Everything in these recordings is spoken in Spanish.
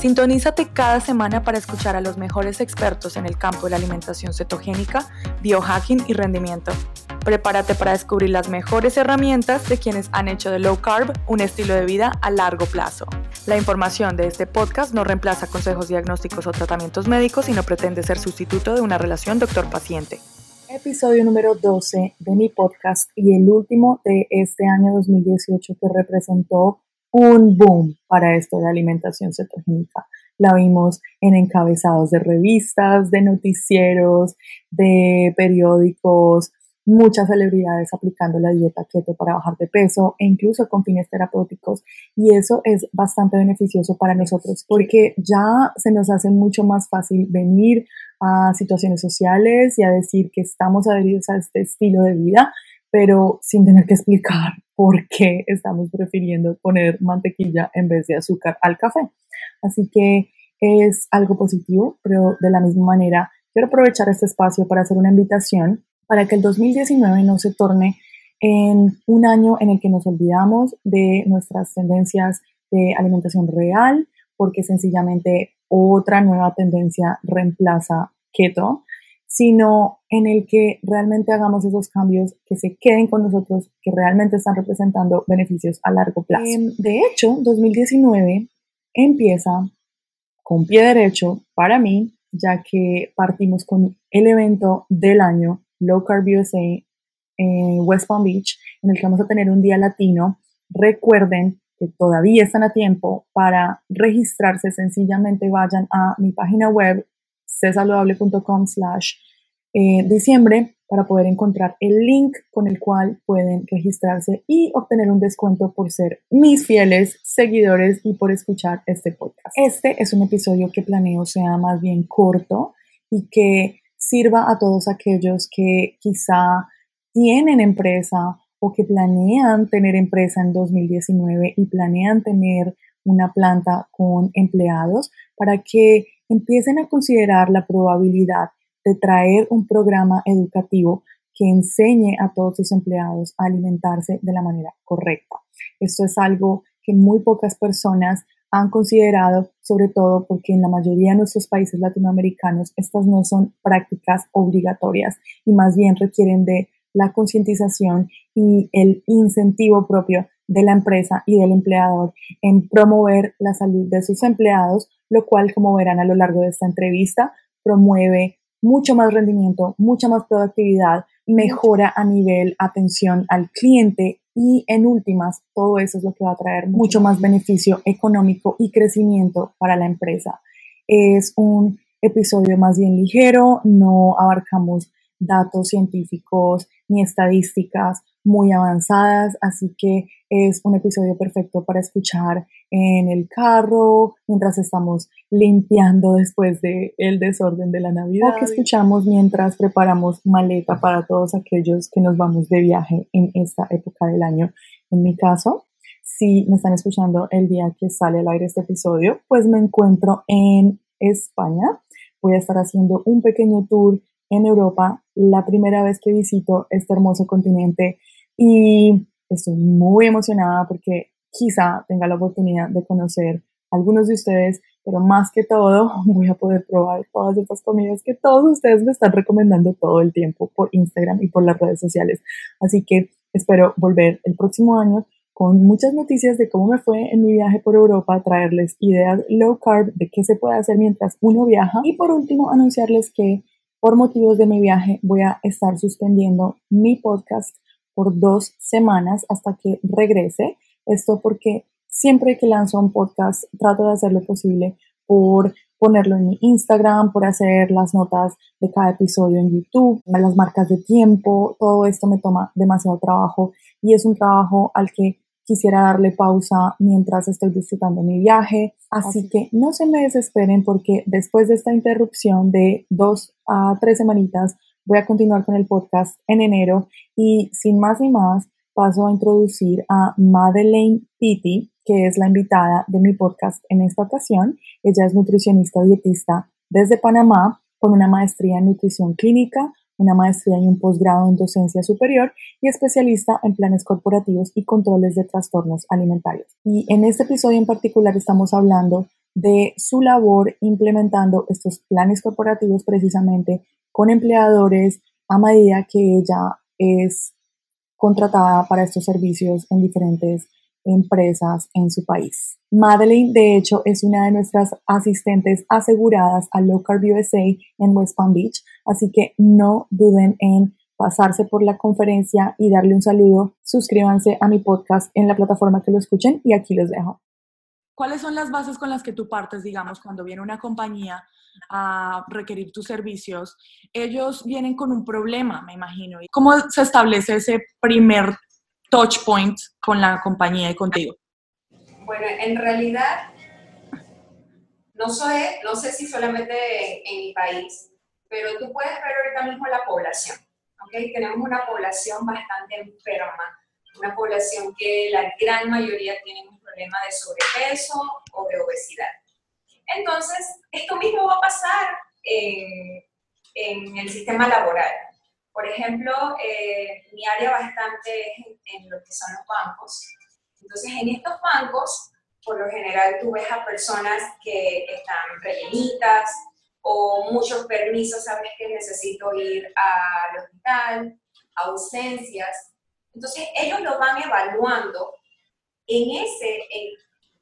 Sintonízate cada semana para escuchar a los mejores expertos en el campo de la alimentación cetogénica, biohacking y rendimiento. Prepárate para descubrir las mejores herramientas de quienes han hecho de low carb un estilo de vida a largo plazo. La información de este podcast no reemplaza consejos diagnósticos o tratamientos médicos y no pretende ser sustituto de una relación doctor-paciente. Episodio número 12 de mi podcast y el último de este año 2018 que representó un boom para esto de alimentación cetogénica. La vimos en encabezados de revistas, de noticieros, de periódicos, muchas celebridades aplicando la dieta keto para bajar de peso e incluso con fines terapéuticos y eso es bastante beneficioso para nosotros porque ya se nos hace mucho más fácil venir a situaciones sociales y a decir que estamos adheridos a este estilo de vida pero sin tener que explicar por qué estamos prefiriendo poner mantequilla en vez de azúcar al café. Así que es algo positivo, pero de la misma manera quiero aprovechar este espacio para hacer una invitación para que el 2019 no se torne en un año en el que nos olvidamos de nuestras tendencias de alimentación real, porque sencillamente otra nueva tendencia reemplaza keto, sino en el que realmente hagamos esos cambios que se queden con nosotros, que realmente están representando beneficios a largo plazo. Em, de hecho, 2019 empieza con pie derecho para mí, ya que partimos con el evento del año Low Carb USA en West Palm Beach, en el que vamos a tener un día latino. Recuerden que todavía están a tiempo para registrarse. Sencillamente vayan a mi página web, cesaludable.com slash eh, diciembre para poder encontrar el link con el cual pueden registrarse y obtener un descuento por ser mis fieles seguidores y por escuchar este podcast. Este es un episodio que planeo sea más bien corto y que sirva a todos aquellos que quizá tienen empresa o que planean tener empresa en 2019 y planean tener una planta con empleados para que empiecen a considerar la probabilidad de traer un programa educativo que enseñe a todos sus empleados a alimentarse de la manera correcta. Esto es algo que muy pocas personas han considerado, sobre todo porque en la mayoría de nuestros países latinoamericanos estas no son prácticas obligatorias y más bien requieren de la concientización y el incentivo propio de la empresa y del empleador en promover la salud de sus empleados, lo cual, como verán a lo largo de esta entrevista, promueve mucho más rendimiento, mucha más productividad, mejora a nivel atención al cliente y en últimas, todo eso es lo que va a traer mucho más beneficio económico y crecimiento para la empresa. Es un episodio más bien ligero, no abarcamos datos científicos ni estadísticas muy avanzadas, así que es un episodio perfecto para escuchar en el carro, mientras estamos limpiando después del el desorden de la Navidad, o que escuchamos mientras preparamos maleta para todos aquellos que nos vamos de viaje en esta época del año. En mi caso, si me están escuchando el día que sale al aire este episodio, pues me encuentro en España. Voy a estar haciendo un pequeño tour en Europa, la primera vez que visito este hermoso continente y estoy muy emocionada porque quizá tenga la oportunidad de conocer a algunos de ustedes, pero más que todo voy a poder probar todas estas comidas que todos ustedes me están recomendando todo el tiempo por Instagram y por las redes sociales. Así que espero volver el próximo año con muchas noticias de cómo me fue en mi viaje por Europa, traerles ideas low carb de qué se puede hacer mientras uno viaja y por último anunciarles que por motivos de mi viaje voy a estar suspendiendo mi podcast por dos semanas hasta que regrese. Esto porque siempre que lanzo un podcast trato de hacer lo posible por ponerlo en mi Instagram, por hacer las notas de cada episodio en YouTube, las marcas de tiempo, todo esto me toma demasiado trabajo y es un trabajo al que quisiera darle pausa mientras estoy disfrutando mi viaje. Así que no se me desesperen porque después de esta interrupción de dos a tres semanitas voy a continuar con el podcast en enero y sin más ni más paso a introducir a Madeleine Pitti, que es la invitada de mi podcast en esta ocasión. Ella es nutricionista dietista desde Panamá con una maestría en nutrición clínica, una maestría y un posgrado en docencia superior y especialista en planes corporativos y controles de trastornos alimentarios. Y en este episodio en particular estamos hablando de su labor implementando estos planes corporativos precisamente con empleadores a medida que ella es contratada para estos servicios en diferentes empresas en su país. Madeline, de hecho, es una de nuestras asistentes aseguradas a Low en West Palm Beach, así que no duden en pasarse por la conferencia y darle un saludo. Suscríbanse a mi podcast en la plataforma que lo escuchen y aquí los dejo. ¿Cuáles son las bases con las que tú partes, digamos, cuando viene una compañía a requerir tus servicios? Ellos vienen con un problema, me imagino. ¿Cómo se establece ese primer touch point con la compañía y contigo? Bueno, en realidad, no, sé, no sé si solamente en, mi país, pero tú puedes ver ahorita mismo la población. ¿okay? Tenemos una población bastante enferma, una población que la gran mayoría tiene un problema de sobrepeso o de obesidad. Entonces, esto mismo va a pasar en el sistema laboral. Por ejemplo, eh, mi área bastante es en, lo que son los bancos. Entonces, en estos bancos, por lo general, tú ves a personas que están rellenitas o muchos permisos, sabes que necesito ir al hospital, ausencias. Entonces, ellos lo van evaluando en ese,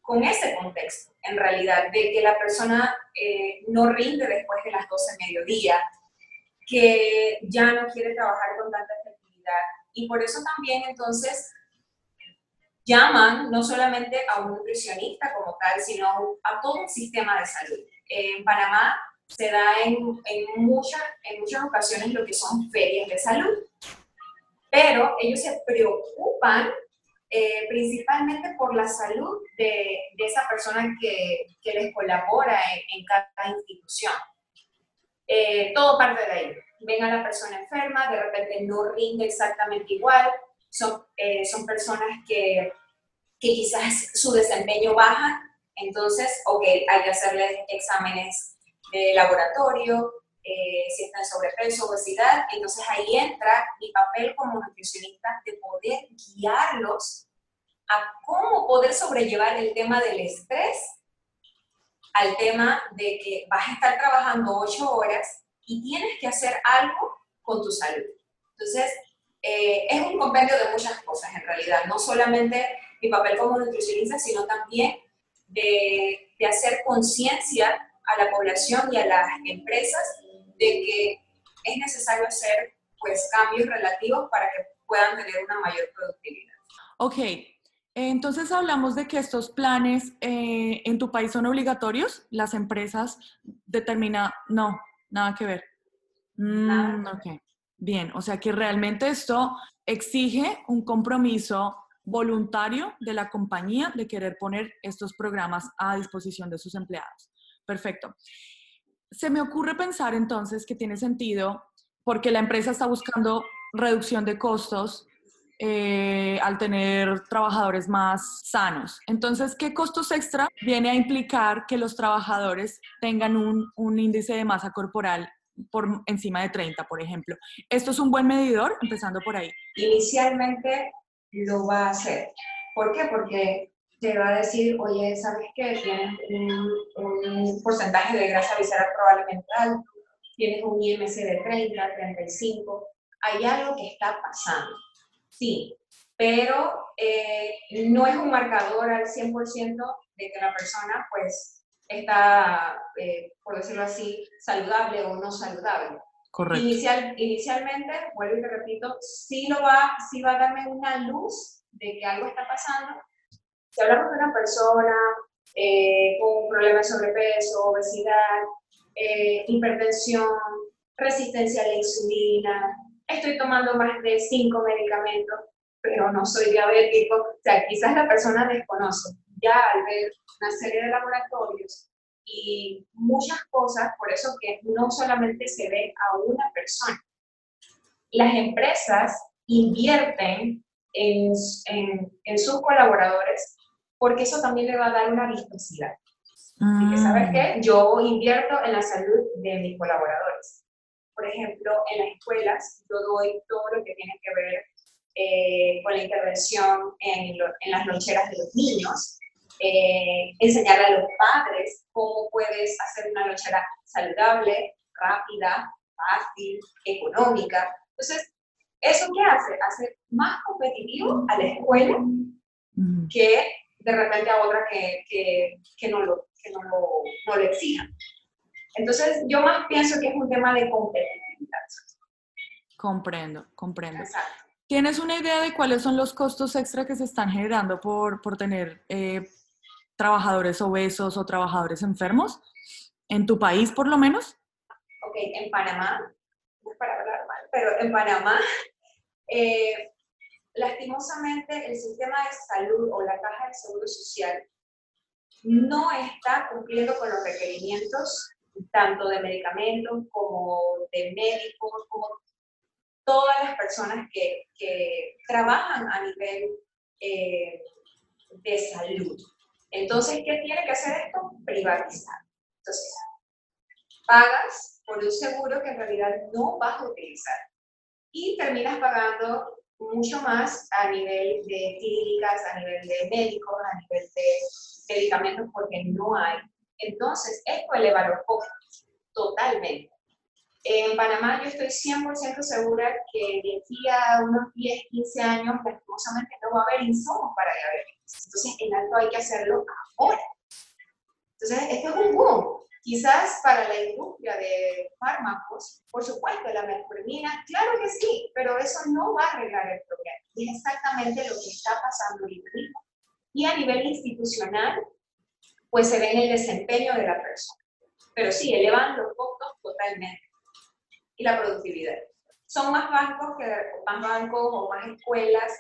con ese contexto, en realidad, de que la persona eh, no rinde después de las 12 de mediodía, que ya no quiere trabajar con tanta efectividad. Y por eso también entonces llaman no solamente a un nutricionista como tal, sino a todo un sistema de salud. En Panamá se da en, en, muchas, en muchas ocasiones lo que son ferias de salud, pero ellos se preocupan eh, principalmente por la salud de, de esa persona que, que les colabora en cada institución. Eh, todo parte de ahí. Ven a la persona enferma, de repente no rinde exactamente igual, son, eh, son personas que, que, quizás su desempeño baja, entonces, ok, hay que hacerles exámenes de laboratorio, eh, si están sobrepeso, obesidad, entonces ahí entra mi papel como nutricionista de poder guiarlos a cómo poder sobrellevar el tema del estrés al tema de que vas a estar trabajando ocho horas y tienes que hacer algo con tu salud. Entonces, eh, es un compendio de muchas cosas en realidad, no solamente mi papel como nutricionista, sino también de, de hacer conciencia a la población y a las empresas de que es necesario hacer pues cambios relativos para que puedan tener una mayor productividad. Ok, entonces hablamos de que estos planes eh, en tu país son obligatorios, las empresas determinan, no, nada que ver. Mm, ok, bien, o sea que realmente esto exige un compromiso voluntario de la compañía de querer poner estos programas a disposición de sus empleados. Perfecto. Se me ocurre pensar entonces que tiene sentido porque la empresa está buscando reducción de costos eh, al tener trabajadores más sanos. Entonces, ¿qué costos extra viene a implicar que los trabajadores tengan un, un índice de masa corporal por encima de 30, por ejemplo? ¿Esto es un buen medidor? Empezando por ahí. Inicialmente lo va a hacer. ¿Por qué? Porque te va a decir, oye, ¿sabes qué? Tienes un, porcentaje de grasa visceral probablemente alto, tienes un IMC de 30, 35, hay algo que está pasando sí, pero eh, no es un marcador al 100% de que la persona pues está, eh, por decirlo así, saludable o no saludable. Correcto. Inicial, inicialmente, vuelvo y te repito, sí, lo va, sí va a darme una luz de que algo está pasando. Si hablamos de una persona eh, con un problema de sobrepeso, obesidad, hipertensión, resistencia a la insulina, estoy tomando más de cinco medicamentos, pero no soy diabético. O sea, quizás la persona desconoce. Ya al ver una serie de laboratorios y muchas cosas, por eso que no solamente se ve a una persona. Las empresas invierten en, en, sus colaboradores porque eso también le va a dar una vistosidad. Y que, ¿sabes qué? Yo invierto en la salud de mis colaboradores. Por ejemplo, en las escuelas yo doy todo lo que tiene que ver eh, con la intervención en, en, las loncheras de los niños, eh, enseñar a los padres cómo puedes hacer una lonchera saludable, rápida, fácil, económica. Entonces, ¿eso qué hace? Hace más competitivo a la escuela que de repente a otra que, que, que no, lo, que no, lo, no lo exijan. Entonces, yo más pienso que es un tema de competitividad. Comprendo, comprendo. ¿Tienes una idea de cuáles son los costos extra que se están generando por, por tener eh, trabajadores obesos o trabajadores enfermos? ¿En tu país, por lo menos? Ok, en Panamá, no es para hablar mal, pero en Panamá, eh, lastimosamente, el sistema de salud o la caja de seguro social no está cumpliendo con los requerimientos tanto de medicamentos como de médicos, como todas las personas que, que trabajan a nivel eh, de salud. Entonces, ¿qué tiene que hacer esto? Privatizar. Entonces, pagas por un seguro que en realidad no vas a utilizar y terminas pagando mucho más a nivel de clínicas, a nivel de médicos, a nivel de medicamentos, porque no hay. Entonces, esto eleva los costos totalmente. En Panamá yo estoy 100% segura que de aquí a unos 10, 15 años, lastimosamente no va a haber insumos para diabetes. Entonces, el alto hay que hacerlo ahora. Entonces, esto es un boom. Quizás para la industria de fármacos, por supuesto, la metformina, claro que sí, pero eso no va a arreglar el problema. Y es exactamente lo que está pasando ahorita mismo. Y a nivel institucional, pues se ve en el desempeño de la persona. Pero sí, elevan los costos totalmente. Y la productividad. Son más bancos, que, más bancos o más escuelas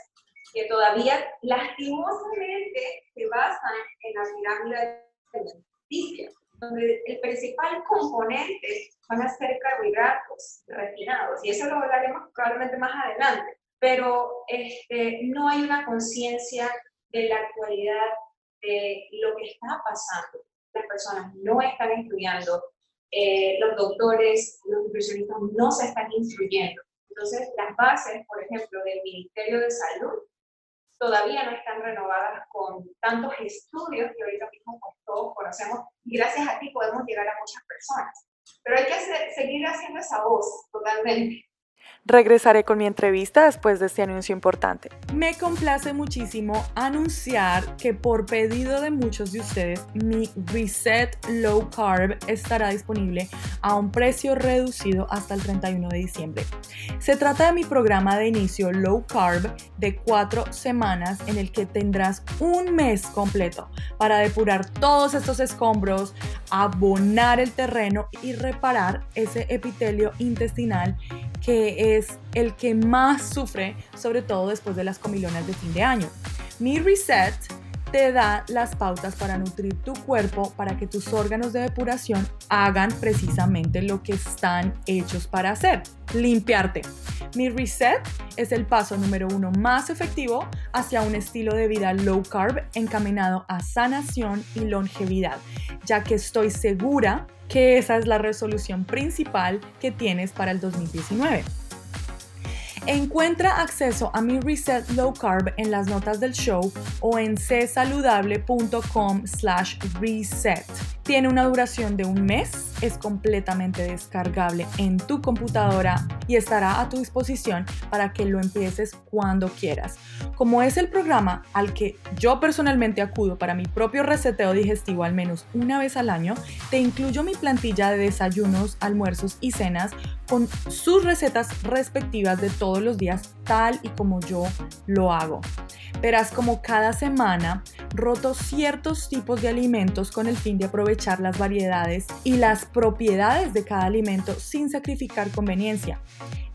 que todavía lastimosamente se basan en la pirámide de justicia donde el principal componente van a ser carbohidratos refinados, y eso lo hablaremos probablemente más adelante, pero este, no hay una conciencia de la actualidad de lo que está pasando. Las personas no están estudiando, eh, los doctores, los nutricionistas no se están instruyendo. Entonces, las bases, por ejemplo, del Ministerio de Salud todavía no están renovadas con tantos estudios que ahorita mismo pues, todos conocemos y gracias a ti podemos llegar a muchas personas. Pero hay que seguir haciendo esa voz totalmente. Regresaré con mi entrevista después de este anuncio importante. Me complace muchísimo anunciar que por pedido de muchos de ustedes, mi Reset Low Carb estará disponible a un precio reducido hasta el 31 de diciembre. Se trata de mi programa de inicio Low Carb de cuatro semanas en el que tendrás un mes completo para depurar todos estos escombros, abonar el terreno y reparar ese epitelio intestinal que es el que más sufre, sobre todo después de las comilonas de fin de año. Mi reset te da las pautas para nutrir tu cuerpo para que tus órganos de depuración hagan precisamente lo que están hechos para hacer, limpiarte. Mi reset es el paso número uno más efectivo hacia un estilo de vida low carb encaminado a sanación y longevidad, ya que estoy segura que esa es la resolución principal que tienes para el 2019. Encuentra acceso a mi Reset Low Carb en las notas del show o en csaludable.com slash reset. Tiene una duración de un mes, es completamente descargable en tu computadora y estará a tu disposición para que lo empieces cuando quieras. Como es el programa al que yo personalmente acudo para mi propio reseteo digestivo al menos una vez al año, te incluyo mi plantilla de desayunos, almuerzos y cenas con sus recetas respectivas de todos los días tal y como yo lo hago. Verás como cada semana roto ciertos tipos de alimentos con el fin de aprovechar las variedades y las propiedades de cada alimento sin sacrificar conveniencia,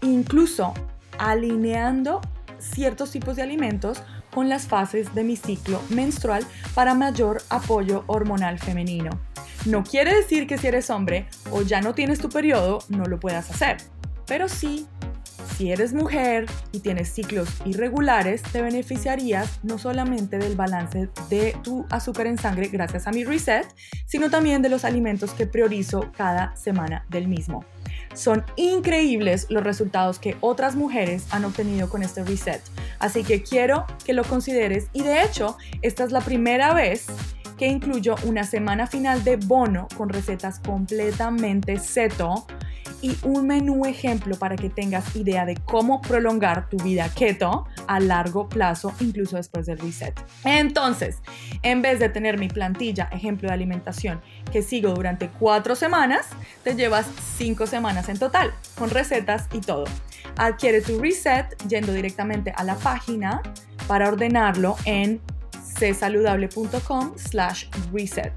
incluso alineando ciertos tipos de alimentos con las fases de mi ciclo menstrual para mayor apoyo hormonal femenino. No quiere decir que si eres hombre o ya no tienes tu periodo no lo puedas hacer, pero sí Si eres mujer y tienes ciclos irregulares, te beneficiarías no solamente del balance de tu azúcar en sangre gracias a mi reset, sino también de los alimentos que priorizo cada semana del mismo. Son increíbles los resultados que otras mujeres han obtenido con este reset, así que quiero que lo consideres y de hecho esta es la primera vez que incluyo una semana final de bono con recetas completamente seto y un menú ejemplo para que tengas idea de cómo prolongar tu vida keto a largo plazo, incluso después del reset. Entonces, en vez de tener mi plantilla ejemplo de alimentación que sigo durante cuatro semanas, te llevas cinco semanas en total, con recetas y todo. Adquiere tu reset yendo directamente a la página para ordenarlo en csaludable.com slash reset.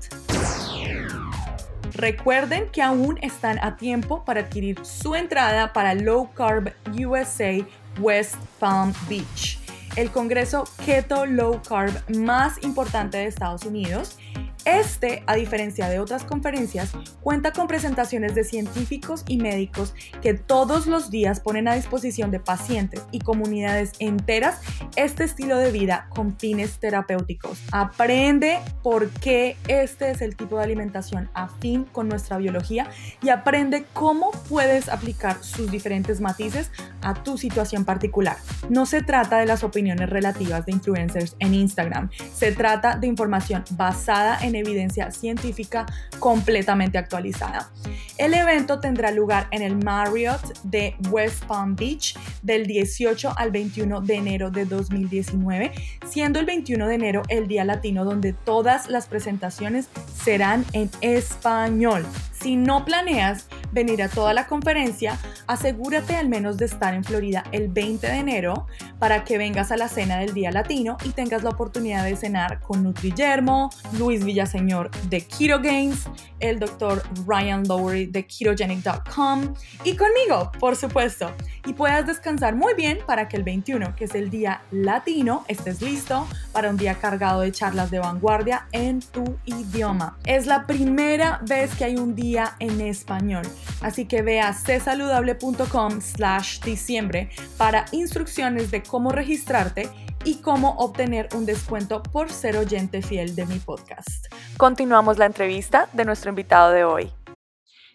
Recuerden que aún están a tiempo para adquirir su entrada para Low Carb USA West Palm Beach, el congreso Keto Low Carb más importante de Estados Unidos este, a diferencia de otras conferencias, cuenta con presentaciones de científicos y médicos que todos los días ponen a disposición de pacientes y comunidades enteras este estilo de vida con fines terapéuticos. Aprende por qué este es el tipo de alimentación afín con nuestra biología y aprende cómo puedes aplicar sus diferentes matices a tu situación particular. No se trata de las opiniones relativas de influencers en Instagram, se trata de información basada en evidencia científica completamente actualizada. El evento tendrá lugar en el Marriott de West Palm Beach del 18 al 21 de enero de 2019, siendo el 21 de enero el día latino donde todas las presentaciones serán en español. Si no planeas venir a toda la conferencia, asegúrate al menos de estar en Florida el 20 de enero para que vengas a la cena del Día Latino y tengas la oportunidad de cenar con Nutri Yermo, Luis Villaseñor de Keto Games, el doctor Ryan Lowery de ketogenic.com y conmigo, por supuesto. Y puedas descansar muy bien para que el 21, que es el Día Latino, estés listo para un día cargado de charlas de vanguardia en tu idioma. Es la primera vez que hay un día en español. Así que ve a csaludable.com slash diciembre para instrucciones de cómo registrarte y cómo obtener un descuento por ser oyente fiel de mi podcast. Continuamos la entrevista de nuestro invitado de hoy.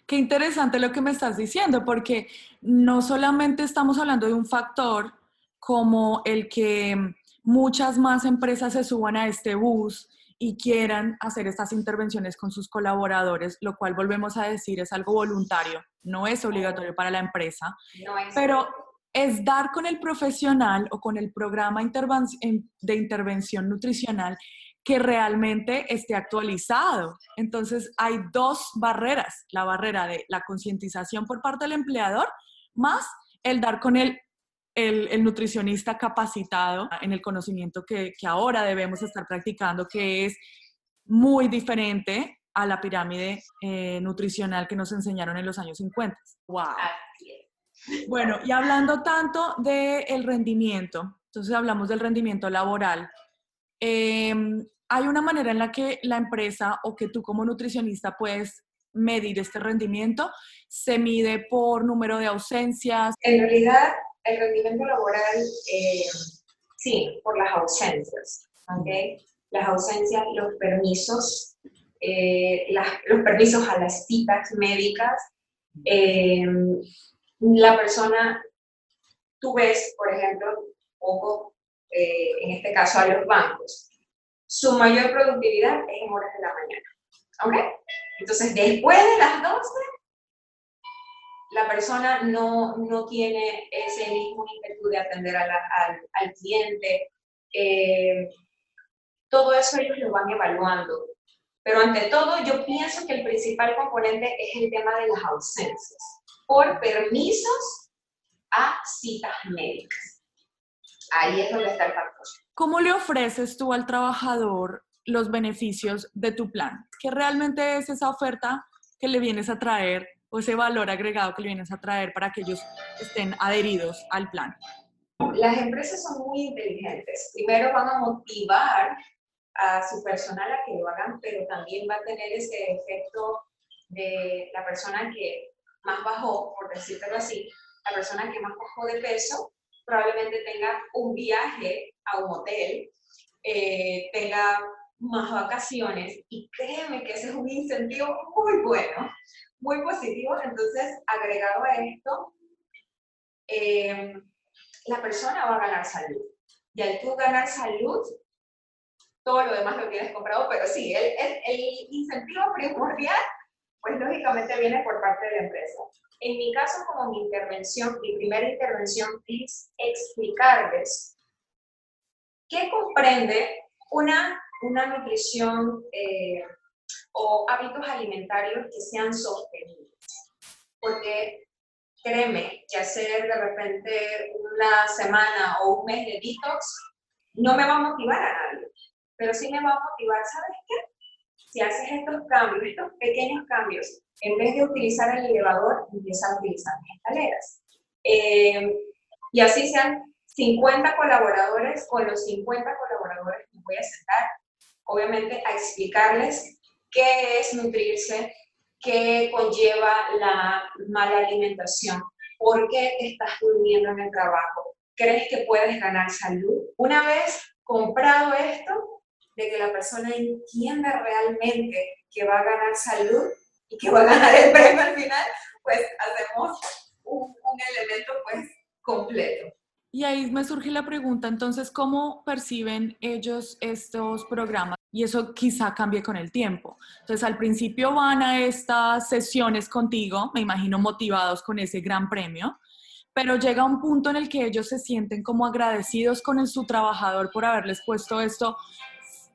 Qué interesante lo que me estás diciendo, porque no solamente estamos hablando de un factor como el que muchas más empresas se suban a este bus y quieran hacer estas intervenciones con sus colaboradores, lo cual volvemos a decir es algo voluntario, no es obligatorio para la empresa, pero es dar con el profesional o con el programa de intervención nutricional que realmente esté actualizado. Entonces hay dos barreras, la barrera de la concientización por parte del empleador más el dar con el el, nutricionista capacitado en el conocimiento que, ahora debemos estar practicando, que es muy diferente a la pirámide eh, nutricional que nos enseñaron en los años 50. ¡Wow! Bueno, y hablando tanto del rendimiento, entonces hablamos del rendimiento laboral. Em, ¿Hay una manera en la que la empresa o que tú como nutricionista puedes medir este rendimiento? ¿Se mide por número de ausencias? En realidad, el rendimiento laboral, eh, sí, por las ausencias, ¿okay? Las ausencias, los permisos, eh, los permisos a las citas médicas. Eh, la persona, tú ves, por ejemplo, poco, en este caso a los bancos, su mayor productividad es en horas de la mañana. ¿Ok? Entonces, después de las 12, la persona no, no tiene ese mismo ímpetu de atender al, al, cliente. Eh, todo eso ellos lo van evaluando. Pero ante todo, yo pienso que el principal componente es el tema de las ausencias por permisos a citas médicas. Ahí es donde está el factor. ¿Cómo le ofreces tú al trabajador los beneficios de tu plan? ¿Qué realmente es esa oferta que le vienes a traer o ese valor agregado que le vienes a traer para que ellos estén adheridos al plan? Las empresas son muy inteligentes. Primero van a motivar a su personal a que lo hagan, pero también va a tener ese efecto de la persona que más bajó, por decirlo así, la persona que más bajó de peso probablemente tenga un viaje a un hotel, eh, tenga más vacaciones y créeme que ese es un incentivo muy bueno, muy positivo. Entonces, agregado a esto, eh, la persona va a ganar salud. Y al tú ganar salud, todo lo demás lo tienes comprado, pero sí, el, el, incentivo primordial, pues lógicamente viene por parte de la empresa. En mi caso, como mi intervención, mi primera intervención es explicarles qué comprende una, una nutrición eh, o hábitos alimentarios que sean sostenibles. Porque créeme que hacer de repente una semana o un mes de detox no me va a motivar a nadie, pero sí me va a motivar, ¿sabes qué? Si haces estos cambios, estos pequeños cambios, en vez de utilizar el elevador, empieza a utilizar las escaleras. Eh, y así sean 50 colaboradores, con los 50 colaboradores me voy a sentar, obviamente, a explicarles qué es nutrirse, qué conlleva la mala alimentación, por qué estás durmiendo en el trabajo, crees que puedes ganar salud. Una vez comprado esto, de que la persona entienda realmente que va a ganar salud y que va a ganar el premio al final, pues hacemos un, un elemento pues completo. Y ahí me surge la pregunta, entonces, ¿cómo perciben ellos estos programas? Y eso quizá cambie con el tiempo. Entonces, al principio van a estas sesiones contigo, me imagino motivados con ese gran premio, pero llega un punto en el que ellos se sienten como agradecidos con su trabajador por haberles puesto esto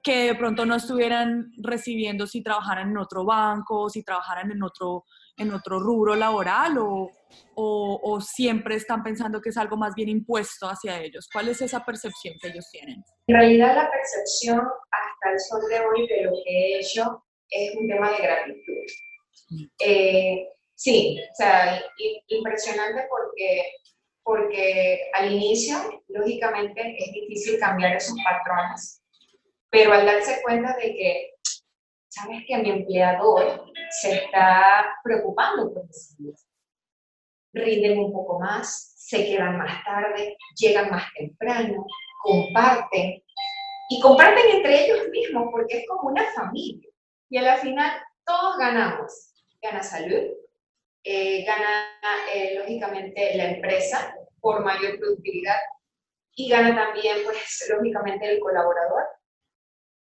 que de pronto no estuvieran recibiendo si trabajaran en otro banco, si trabajaran en otro, en otro rubro laboral o, o, siempre están pensando que es algo más bien impuesto hacia ellos? ¿Cuál es esa percepción que ellos tienen? En realidad la percepción hasta el sol de hoy de lo que he hecho es un tema de gratitud. Eh, sí, o sea, impresionante porque, porque al inicio, lógicamente, es difícil cambiar esos patrones, pero al darse cuenta de que, sabes que mi empleador se está preocupando por mi rinden un poco más, se quedan más tarde, llegan más temprano, comparten y comparten entre ellos mismos porque es como una familia. Y a la final todos ganamos. Gana salud, eh, gana eh, lógicamente la empresa por mayor productividad y gana también pues lógicamente el colaborador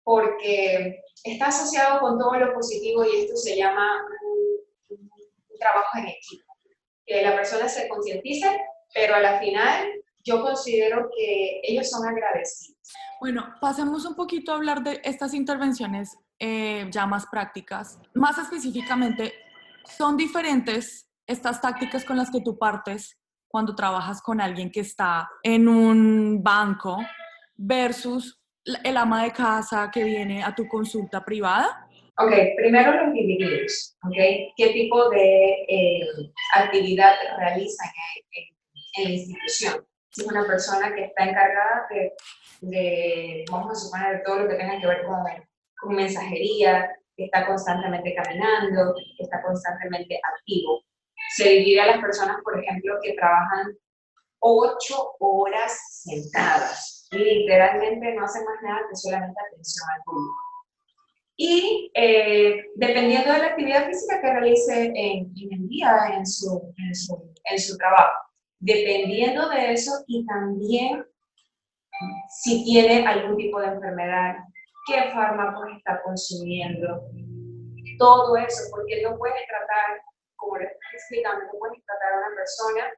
porque está asociado con todo lo positivo y esto se llama un trabajo en equipo que la persona se concientice, pero a la final yo considero que ellos son agradecidos. Bueno, pasemos un poquito a hablar de estas intervenciones eh, ya más prácticas. Más específicamente, ¿son diferentes estas tácticas con las que tú partes cuando trabajas con alguien que está en un banco versus el ama de casa que viene a tu consulta privada? Ok, primero los individuos, ¿ok? ¿Qué tipo de eh, actividad realizan en, en, la institución? Si es una persona que está encargada de, de, vamos a suponer, de todo lo que tenga que ver con, con mensajería, que está constantemente caminando, que está constantemente activo. Se divide a las personas, por ejemplo, que trabajan ocho horas sentadas. Literalmente no hacen más nada que solamente atención al público. Y eh, dependiendo de la actividad física que realice en, en el día, en su, en, su, en su trabajo, dependiendo de eso y también si tiene algún tipo de enfermedad, qué fármacos está consumiendo, todo eso, porque no puedes tratar, como les estoy explicando, no puedes tratar a una persona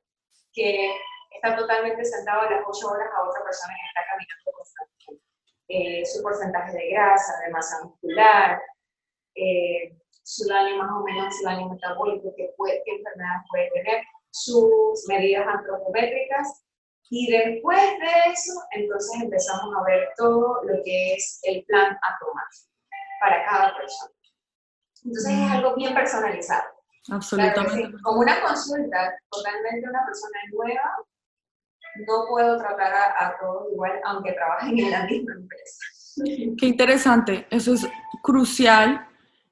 que está totalmente sentado a las 8 horas a otra persona que está caminando constantemente. Eh, su porcentaje de grasa, de masa muscular, eh, su daño más o menos, su daño metabólico, que puede, qué enfermedad puede tener, sus medidas antropométricas. Y después de eso, entonces empezamos a ver todo lo que es el plan a tomar para cada persona. Entonces es algo bien personalizado. Absolutamente. como una consulta, totalmente una persona nueva, no puedo tratar a, todos igual, aunque trabajen en la misma empresa. Qué interesante, eso es crucial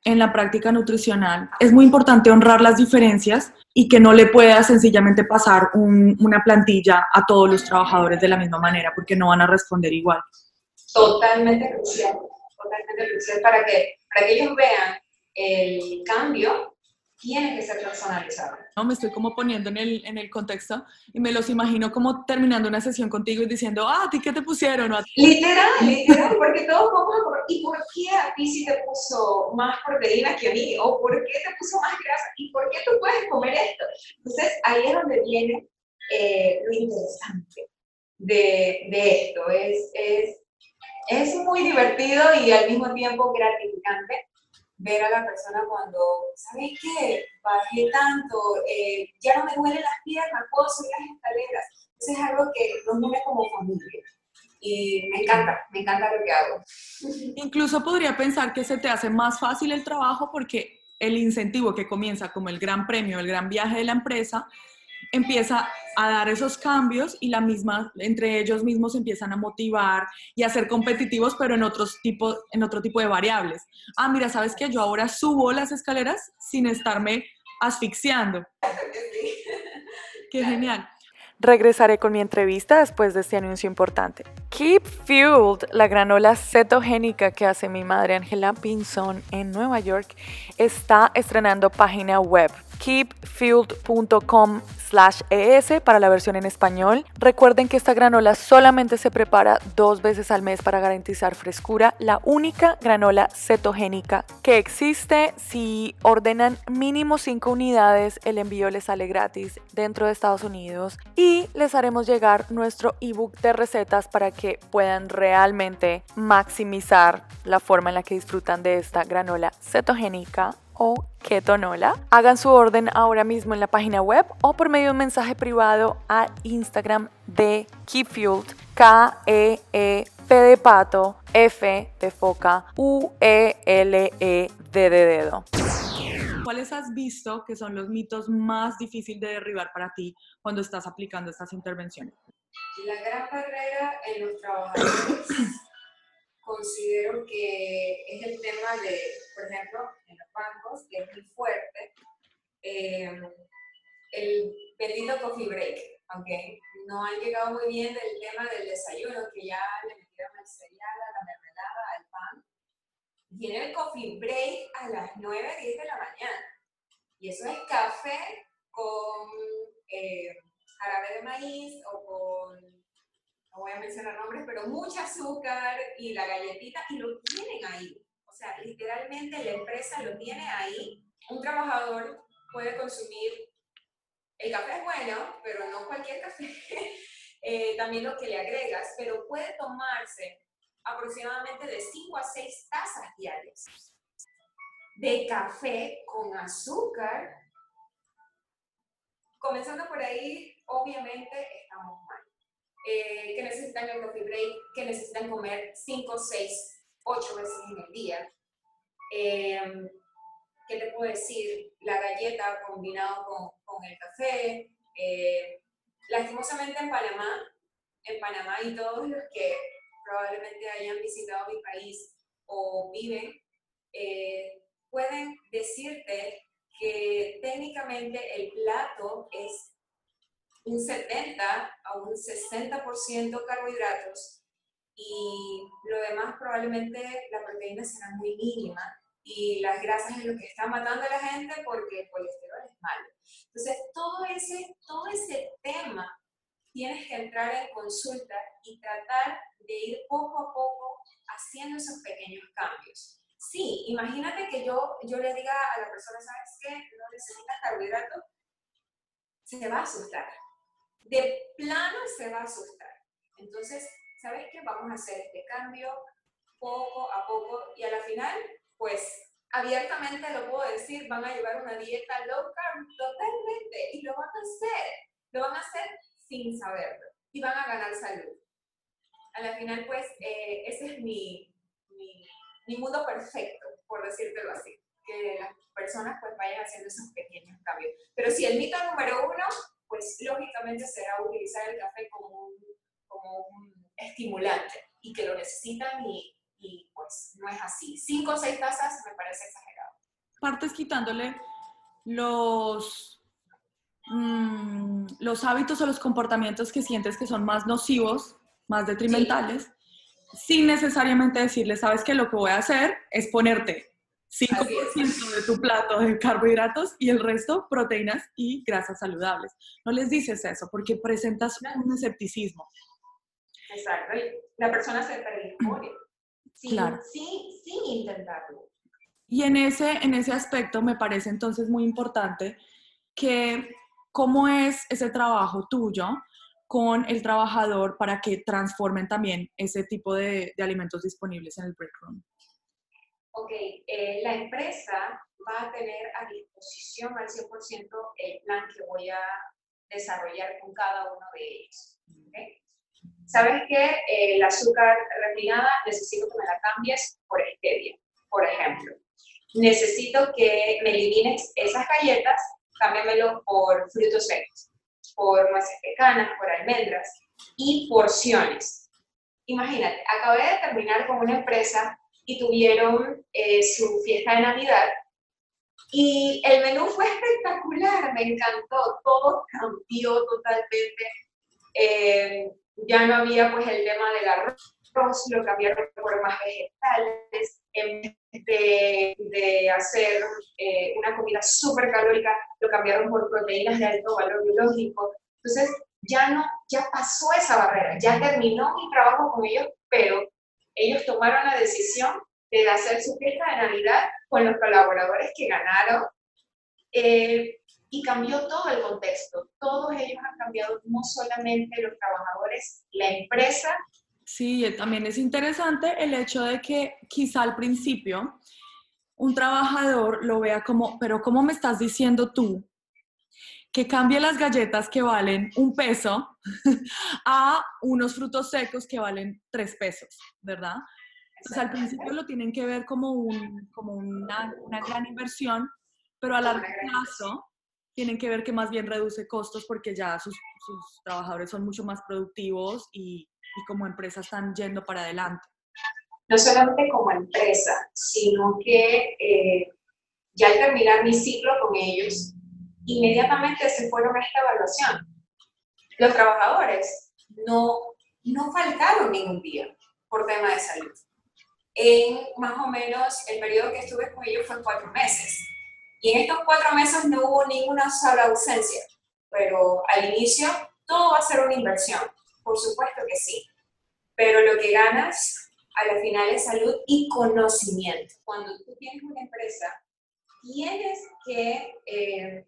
en la práctica nutricional, es muy importante honrar las diferencias y que no le pueda sencillamente pasar una plantilla a todos los trabajadores de la misma manera, porque no van a responder igual. Totalmente crucial, totalmente crucial para que, para que ellos vean el cambio tiene que ser personalizado. No, me estoy como poniendo en el, en el contexto y me los imagino como terminando una sesión contigo y diciendo, ah, ¿a ti qué te pusieron? Literal, literal, porque todos vamos a ¿y por qué a ti sí te puso más proteína que a mí? ¿O por qué te puso más grasa? ¿Y por qué tú puedes comer esto? Entonces, ahí es donde viene eh, lo interesante de, de esto. Es, es, es muy divertido y al mismo tiempo gratificante ver a la persona cuando, ¿sabes qué? Bajé tanto, eh, ya no me duelen las piernas, puedo subir las escaleras. Eso es algo que nos une como familia. Y me encanta, me encanta lo que hago. Incluso podría pensar que se te hace más fácil el trabajo porque el incentivo que comienza como el gran premio, el gran viaje de la empresa, empieza a dar esos cambios y la misma, entre ellos mismos empiezan a motivar y a ser competitivos, pero en, otros tipo, en otro tipo de variables. Ah, mira, ¿sabes qué? Yo ahora subo las escaleras sin estarme asfixiando. Qué genial. Regresaré con mi entrevista después de este anuncio importante. Keep Fueled, la granola cetogénica que hace mi madre Angela Pinson en Nueva York, está estrenando página web keepfueled.com ES para la versión en español. Recuerden que esta granola solamente se prepara dos veces al mes para garantizar frescura, la única granola cetogénica que existe. Si ordenan mínimo 5 unidades, el envío les sale gratis dentro de Estados Unidos y les haremos llegar nuestro ebook de recetas para que puedan realmente maximizar la forma en la que disfrutan de esta granola cetogénica o Ketonola. Hagan su orden ahora mismo en la página web o por medio de un mensaje privado a Instagram de KeepFueled, K-E-E-P de pato, F de foca, U-E-L-E-D de dedo. ¿Cuáles has visto que son los mitos más difíciles de derribar para ti cuando estás aplicando estas intervenciones? La gran barrera en los trabajadores considero que es el tema de, por ejemplo, en los bancos, que es muy fuerte, eh, el bendito coffee break, aunque no han llegado muy bien del tema del desayuno, que ya le metieron el cereal, a la mermelada, al pan. Viene el coffee break a las 9, 10 de la mañana. Y eso es café con eh, jarabe de maíz o con no voy a mencionar nombres, pero mucha azúcar y la galletita, y lo tienen ahí. O sea, literalmente la empresa lo tiene ahí. Un trabajador puede consumir, el café es bueno, pero no cualquier café, eh, también lo que le agregas, pero puede tomarse aproximadamente de 5 a 6 tazas diarias de café con azúcar. Comenzando por ahí, obviamente estamos mal eh, que necesitan el coffee break, que necesitan comer 5, 6, 8 veces en el día. Eh, ¿Qué te puedo decir? La galleta combinado con, con el café. Eh, lastimosamente en Panamá, en Panamá y todos los que probablemente hayan visitado mi país o viven, eh, pueden decirte que técnicamente el plato es un 70 a un 60% carbohidratos y lo demás probablemente la proteína será muy mínima y las grasas es lo que está matando a la gente porque el colesterol es malo. Entonces, todo ese, todo ese tema tienes que entrar en consulta y tratar de ir poco a poco haciendo esos pequeños cambios. Sí, imagínate que yo, yo le diga a la persona, ¿sabes qué? No necesitas carbohidratos, se va a asustar de plano se va a asustar. Entonces, ¿sabes qué? Vamos a hacer este cambio poco a poco y a la final, pues abiertamente lo puedo decir, van a llevar una dieta low carb totalmente y lo van a hacer, lo van a hacer sin saberlo y van a ganar salud. A la final, pues, eh, ese es mi, mi, mundo perfecto, por decírtelo así, que las personas pues vayan haciendo esos pequeños cambios. Pero si el mito número uno pues lógicamente será utilizar el café como un, como un estimulante y que lo necesitan y, y, pues no es así. Cinco o seis tazas me parece exagerado. partes quitándole los, mm, los hábitos o los comportamientos que sientes que son más nocivos, más detrimentales, sin necesariamente decirle, sabes que lo que voy a hacer es ponerte 5% de tu plato de carbohidratos y el resto proteínas y grasas saludables. No les dices eso porque presentas un escepticismo. Exacto. La persona se predispone sin, claro. sin, intentarlo. Y en ese, en ese aspecto me parece entonces muy importante que cómo es ese trabajo tuyo con el trabajador para que transformen también ese tipo de, de alimentos disponibles en el break room ok, eh, la empresa va a tener a disposición al 100% el plan que voy a desarrollar con cada uno de ellos. ¿Sabes que eh, el azúcar refinada necesito que me la cambies por stevia, por ejemplo? Necesito que me elimines esas galletas, cámbiamelo por frutos secos, por nueces pecanas, por almendras y porciones. Imagínate, acabé de terminar con una empresa y tuvieron eh, su fiesta de Navidad. Y el menú fue espectacular, me encantó, todo cambió totalmente. Eh, ya no había pues el tema del arroz, lo cambiaron por más vegetales, en vez de, hacer eh, una comida súper calórica, lo cambiaron por proteínas de alto valor biológico. Entonces, ya no, ya pasó esa barrera, ya terminó mi trabajo con ellos, pero ellos tomaron la decisión de hacer su fiesta de Navidad con los colaboradores que ganaron eh, y cambió todo el contexto. Todos ellos han cambiado, no solamente los trabajadores, la empresa. Sí, también es interesante el hecho de que quizá al principio un trabajador lo vea como, pero ¿cómo me estás diciendo tú que cambie las galletas que valen un peso a unos frutos secos que valen tres pesos, ¿verdad? Entonces al principio lo tienen que ver como, un, como una, una gran inversión, pero a largo plazo tienen que ver que más bien reduce costos porque ya sus, sus trabajadores son mucho más productivos y, y como empresa están yendo para adelante. No solamente como empresa, sino que eh, ya al terminar mi ciclo con ellos, inmediatamente se fueron a esta evaluación. Los trabajadores no, no faltaron ningún día por tema de salud. En más o menos el periodo que estuve con ellos fue cuatro meses. Y en estos cuatro meses no hubo ninguna sola ausencia, pero al inicio todo va a ser una inversión, por supuesto que sí. Pero lo que ganas a la final es salud y conocimiento. Cuando tú tienes una empresa, tienes que eh,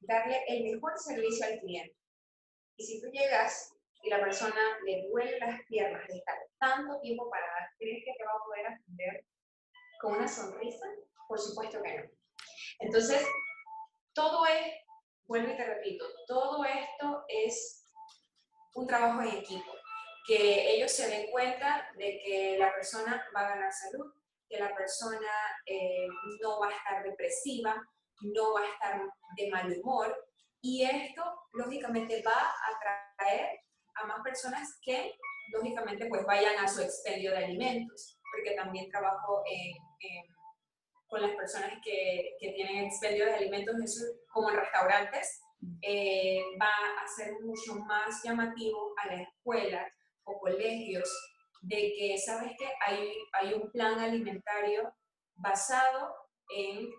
darle el mejor servicio al cliente. Y si tú llegas y la persona le duele las piernas de estar tanto tiempo parada, ¿crees que te va a poder atender con una sonrisa? Por supuesto que no. Entonces, todo es, vuelvo y te repito, todo esto es un trabajo en equipo, que ellos se den cuenta de que la persona va a ganar salud, que la persona eh, no va a estar depresiva, no va a estar de mal humor. Y esto lógicamente va a atraer a más personas que lógicamente pues vayan a su expendio de alimentos, porque también trabajo con las personas que, que, tienen expendio de alimentos como en restaurantes, eh, va a ser mucho más llamativo a la escuela o colegios de que, ¿sabes que Hay, hay un plan alimentario basado en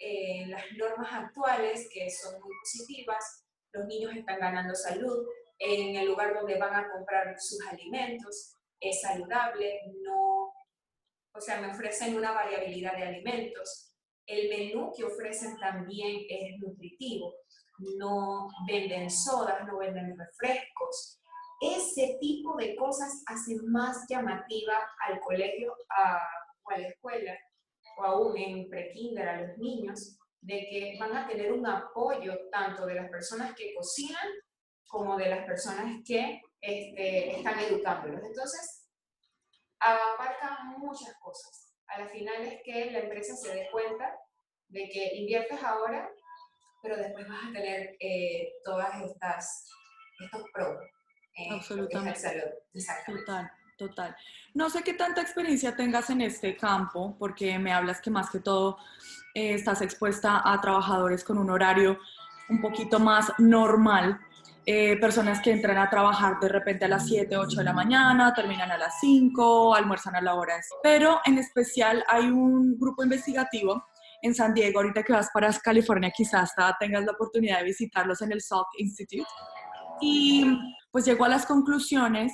eh, las normas actuales, que son muy positivas, los niños están ganando salud, en el lugar donde van a comprar sus alimentos, es saludable, no, o sea, me ofrecen una variabilidad de alimentos. El menú que ofrecen también es nutritivo, no venden sodas, no venden refrescos. Ese tipo de cosas hacen más llamativa al colegio a, o a la escuela o aún en prekinder a los niños, de que van a tener un apoyo tanto de las personas que cocinan como de las personas que este, están educándolos. Entonces, abarca muchas cosas. A la final es que la empresa se dé cuenta de que inviertes ahora, pero después vas a tener eh, todas estas estos pros. Absolutamente. Total. Total. No sé qué tanta experiencia tengas en este campo, porque me hablas que más que todo eh, estás expuesta a trabajadores con un horario un poquito más normal, eh, personas que entran a trabajar de repente a las 7, 8 de la mañana, terminan a las 5, almuerzan a la hora. Pero en especial hay un grupo investigativo en San Diego, ahorita que vas para California, quizás tengas la oportunidad de visitarlos en el Salk Institute. Y pues llegó a las conclusiones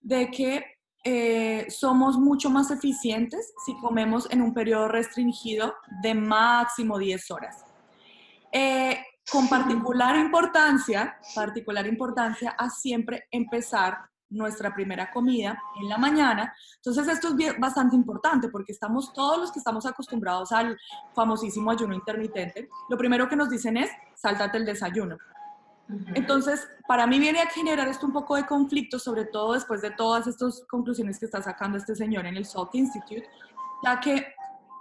de que eh, somos mucho más eficientes si comemos en un periodo restringido de máximo 10 horas. Eh, con particular importancia, particular importancia a siempre empezar nuestra primera comida en la mañana. Entonces esto es bastante importante porque estamos todos los que estamos acostumbrados al famosísimo ayuno intermitente. Lo primero que nos dicen es, sáltate el desayuno. Entonces, para mí viene a generar esto un poco de conflicto, sobre todo después de todas estas conclusiones que está sacando este señor en el Salk Institute, ya que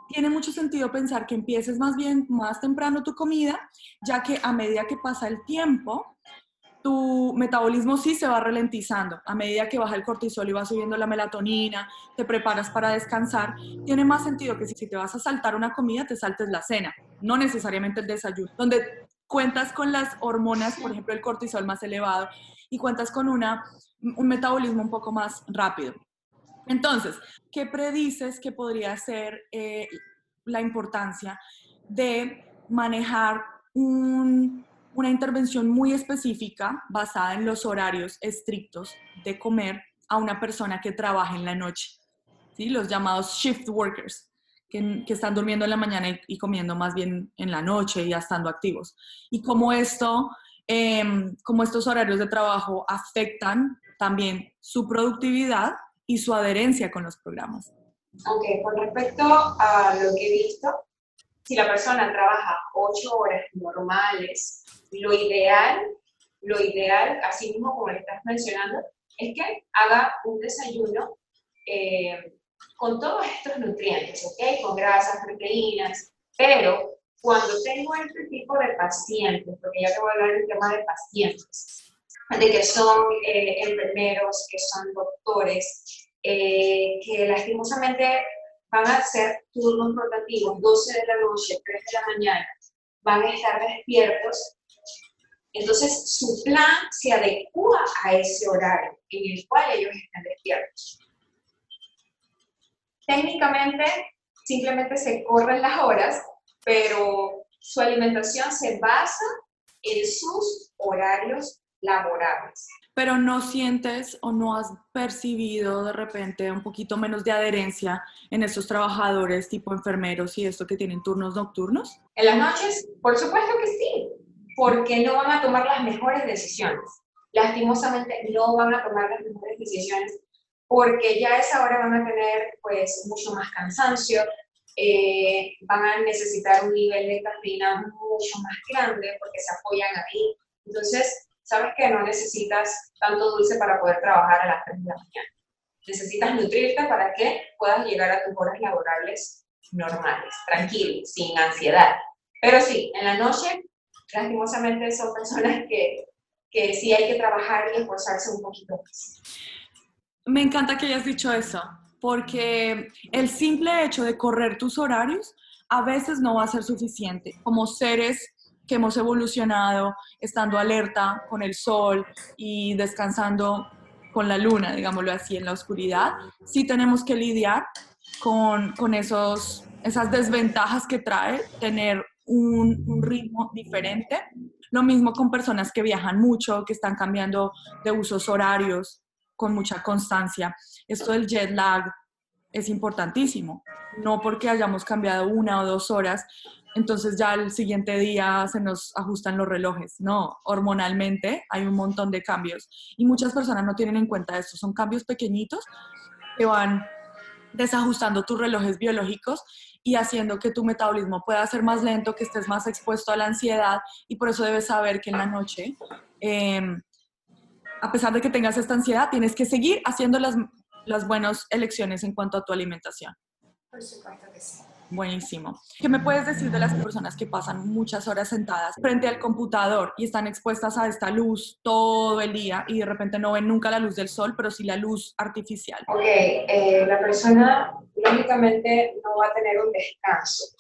tiene mucho sentido pensar que empieces más bien más temprano tu comida, ya que a medida que pasa el tiempo, tu metabolismo sí se va ralentizando. A medida que baja el cortisol y va subiendo la melatonina, te preparas para descansar, tiene más sentido que si te vas a saltar una comida, te saltes la cena, no necesariamente el desayuno, donde cuentas con las hormonas, por ejemplo, el cortisol más elevado, y cuentas con una, un metabolismo un poco más rápido. Entonces, ¿qué predices que podría ser eh, la importancia de manejar una intervención muy específica basada en los horarios estrictos de comer a una persona que trabaja en la noche? ¿sí? Los llamados shift workers que, están durmiendo en la mañana y, comiendo más bien en la noche y ya estando activos. Y cómo esto, cómo estos horarios de trabajo afectan también su productividad y su adherencia con los programas. Ok, con respecto a lo que he visto, si la persona trabaja ocho horas normales, lo ideal, lo ideal, así mismo como le estás mencionando, es que haga un desayuno eh, con todos estos nutrientes, ¿ok? Con grasas, proteínas, pero cuando tengo este tipo de pacientes, porque ya te voy a hablar del tema de pacientes, de que son eh, enfermeros, que son doctores, eh, que lastimosamente van a hacer turnos rotativos, 12 de la noche, 3 de la mañana, van a estar despiertos. Entonces, su plan se adecua a ese horario en el cual ellos están despiertos. Técnicamente, simplemente se corren las horas, pero su alimentación se basa en sus horarios laborables. Pero no sientes o no has percibido de repente un poquito menos de adherencia en estos trabajadores tipo enfermeros y esto que tienen turnos nocturnos? En las noches, por supuesto que sí, porque no van a tomar las mejores decisiones. Lastimosamente no van a tomar las mejores decisiones porque ya a esa hora van a tener pues mucho más cansancio, eh, van a necesitar un nivel de cafeína mucho más grande porque se apoyan ahí. Entonces, sabes que no necesitas tanto dulce para poder trabajar a las 3 de la mañana. Necesitas nutrirte para que puedas llegar a tus horas laborables normales, tranquilos, sin ansiedad. Pero sí, en la noche, lastimosamente son personas que, que sí hay que trabajar y esforzarse un poquito más. Me encanta que hayas dicho eso, porque el simple hecho de correr tus horarios a veces no va a ser suficiente. Como seres que hemos evolucionado estando alerta con el sol y descansando con la luna, digámoslo así, en la oscuridad, sí tenemos que lidiar con, con esos, esas desventajas que trae tener un, un, ritmo diferente. Lo mismo con personas que viajan mucho, que están cambiando de usos horarios con mucha constancia. Esto del jet lag es importantísimo, no porque hayamos cambiado una o dos horas, entonces ya el siguiente día se nos ajustan los relojes. No, hormonalmente hay un montón de cambios y muchas personas no tienen en cuenta esto. Son cambios pequeñitos que van desajustando tus relojes biológicos y haciendo que tu metabolismo pueda ser más lento, que estés más expuesto a la ansiedad y por eso debes saber que en la noche eh, a pesar de que tengas esta ansiedad, tienes que seguir haciendo las, las buenas elecciones en cuanto a tu alimentación. Por supuesto que sí. Buenísimo. ¿Qué me puedes decir de las personas que pasan muchas horas sentadas frente al computador y están expuestas a esta luz todo el día y de repente no ven nunca la luz del sol, pero sí la luz artificial? Ok, eh, la persona lógicamente no va a tener un descanso.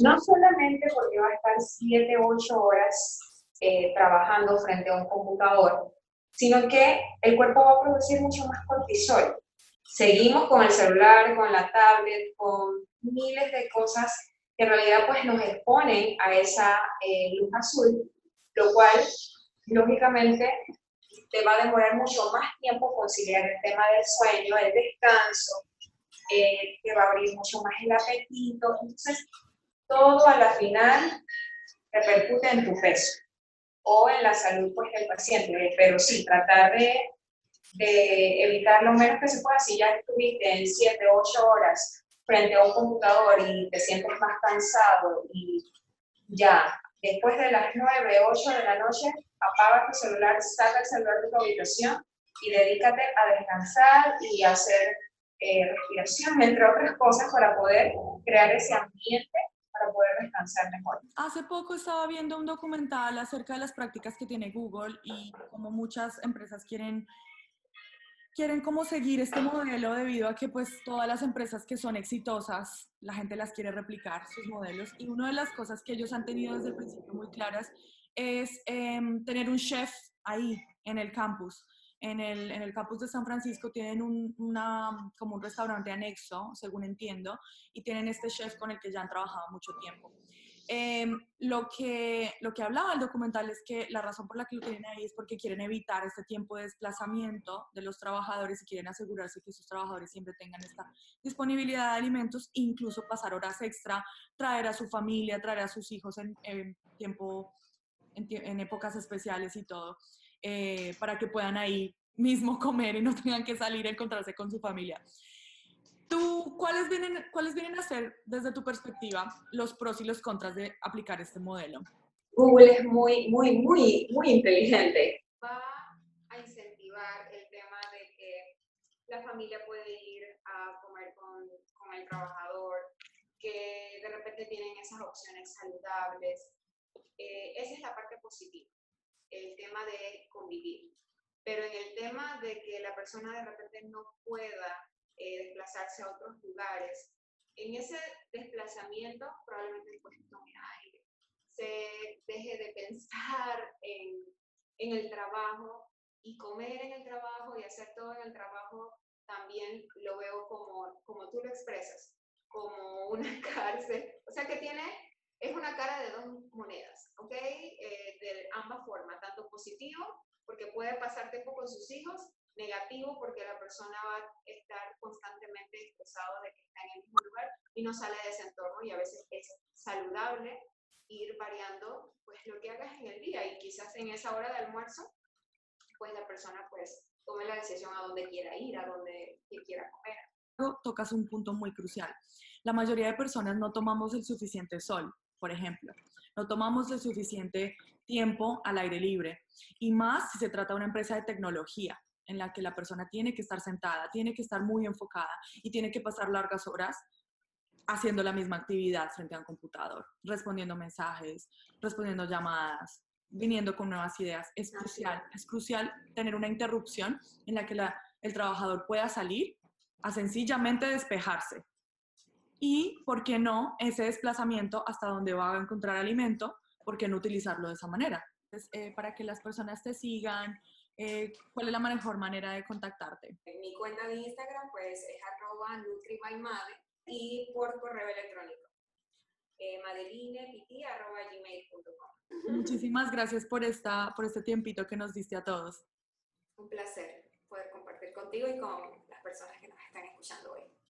No solamente porque va a estar 7, 8 horas eh, trabajando frente a un computador, sino que el cuerpo va a producir mucho más cortisol. Seguimos con el celular, con la tablet, con miles de cosas que en realidad pues nos exponen a esa eh, luz azul, lo cual lógicamente te va a demorar mucho más tiempo conciliar el tema del sueño, el descanso, eh, te va a abrir mucho más el apetito, entonces todo a la final repercute en tu peso o en la salud pues, del paciente, pero sí, tratar de, de evitar lo menos que se pueda, si ya estuviste en 7, 8 horas frente a un computador y te sientes más cansado y ya, después de las 9, 8 de la noche, apaga tu celular, saca el celular de tu habitación y dedícate a descansar y a hacer eh, respiración, entre otras cosas, para poder crear ese ambiente para poder descansar mejor. Hace poco estaba viendo un documental acerca de las prácticas que tiene Google y como muchas empresas quieren quieren como seguir este modelo debido a que pues todas las empresas que son exitosas, la gente las quiere replicar, sus modelos. Y una de las cosas que ellos han tenido desde el principio muy claras es em, tener un chef ahí en el campus. En el, en el campus de San Francisco tienen un, una, como un restaurante anexo, según entiendo, y tienen este chef con el que ya han trabajado mucho tiempo. Em, lo, que, lo que hablaba el documental es que la razón por la que lo tienen ahí es porque quieren evitar este tiempo de desplazamiento de los trabajadores y quieren asegurarse que sus trabajadores siempre tengan esta disponibilidad de alimentos, incluso pasar horas extra, traer a su familia, traer a sus hijos en, tiempo, en, épocas especiales y todo, eh, para que puedan ahí mismo comer y no tengan que salir a encontrarse con su familia. ¿Tú cuáles vienen, cuáles vienen a ser, desde tu perspectiva, los pros y los contras de aplicar este modelo? Google es muy, muy, muy, muy inteligente. Va a incentivar el tema de que la familia puede ir a comer con, con el trabajador, que de repente tienen esas opciones saludables. Eh, esa es la parte positiva, el tema de convivir. Pero en el tema de que la persona de repente no pueda eh, desplazarse a otros lugares. En ese desplazamiento probablemente tome aire, se deje de pensar en, en el trabajo y comer en el trabajo y hacer todo en el trabajo también lo veo como, como tú lo expresas, como una cárcel. O sea que tiene, es una cara de dos monedas, ¿ok? Eh, de ambas formas, positivo, porque puede pasar tiempo con sus hijos, negativo porque la persona va a estar constantemente estresado de que está en el mismo lugar y no sale de ese entorno y a veces es saludable ir variando pues lo que hagas en el día y quizás en esa hora de almuerzo pues la persona pues tome la decisión a dónde quiera ir, a dónde quiera comer. Tocas un punto muy crucial. La mayoría de personas no tomamos el suficiente sol, por ejemplo. No tomamos el suficiente tiempo al aire libre. Y más si se trata de una empresa de tecnología en la que la persona tiene que estar sentada, tiene que estar muy enfocada y tiene que pasar largas horas haciendo la misma actividad frente a un computador, respondiendo mensajes, respondiendo llamadas, viniendo con nuevas ideas. Es crucial, es crucial tener una interrupción en la que el trabajador pueda salir a sencillamente despejarse. Y, ¿por qué no, ese desplazamiento hasta donde va a encontrar alimento? ¿Por qué no utilizarlo de esa manera? Eh, para que las personas te sigan, eh, ¿cuál es la mejor manera de contactarte? Mi cuenta de Instagram pues es arroba nutribaymade y por correo electrónico eh, Muchísimas gracias por, esta, por este tiempito que nos diste a todos. Un placer poder compartir contigo y con las personas que nos están escuchando hoy.